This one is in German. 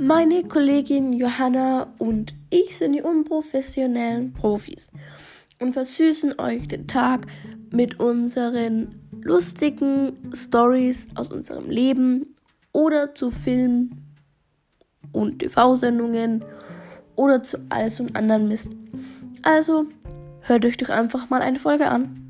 Meine Kollegin Johanna und ich sind die unprofessionellen Profis und versüßen euch den Tag mit unseren lustigen Stories aus unserem Leben oder zu Film und TV-Sendungen oder zu alles und anderen Mist. Also hört euch doch einfach mal eine Folge an.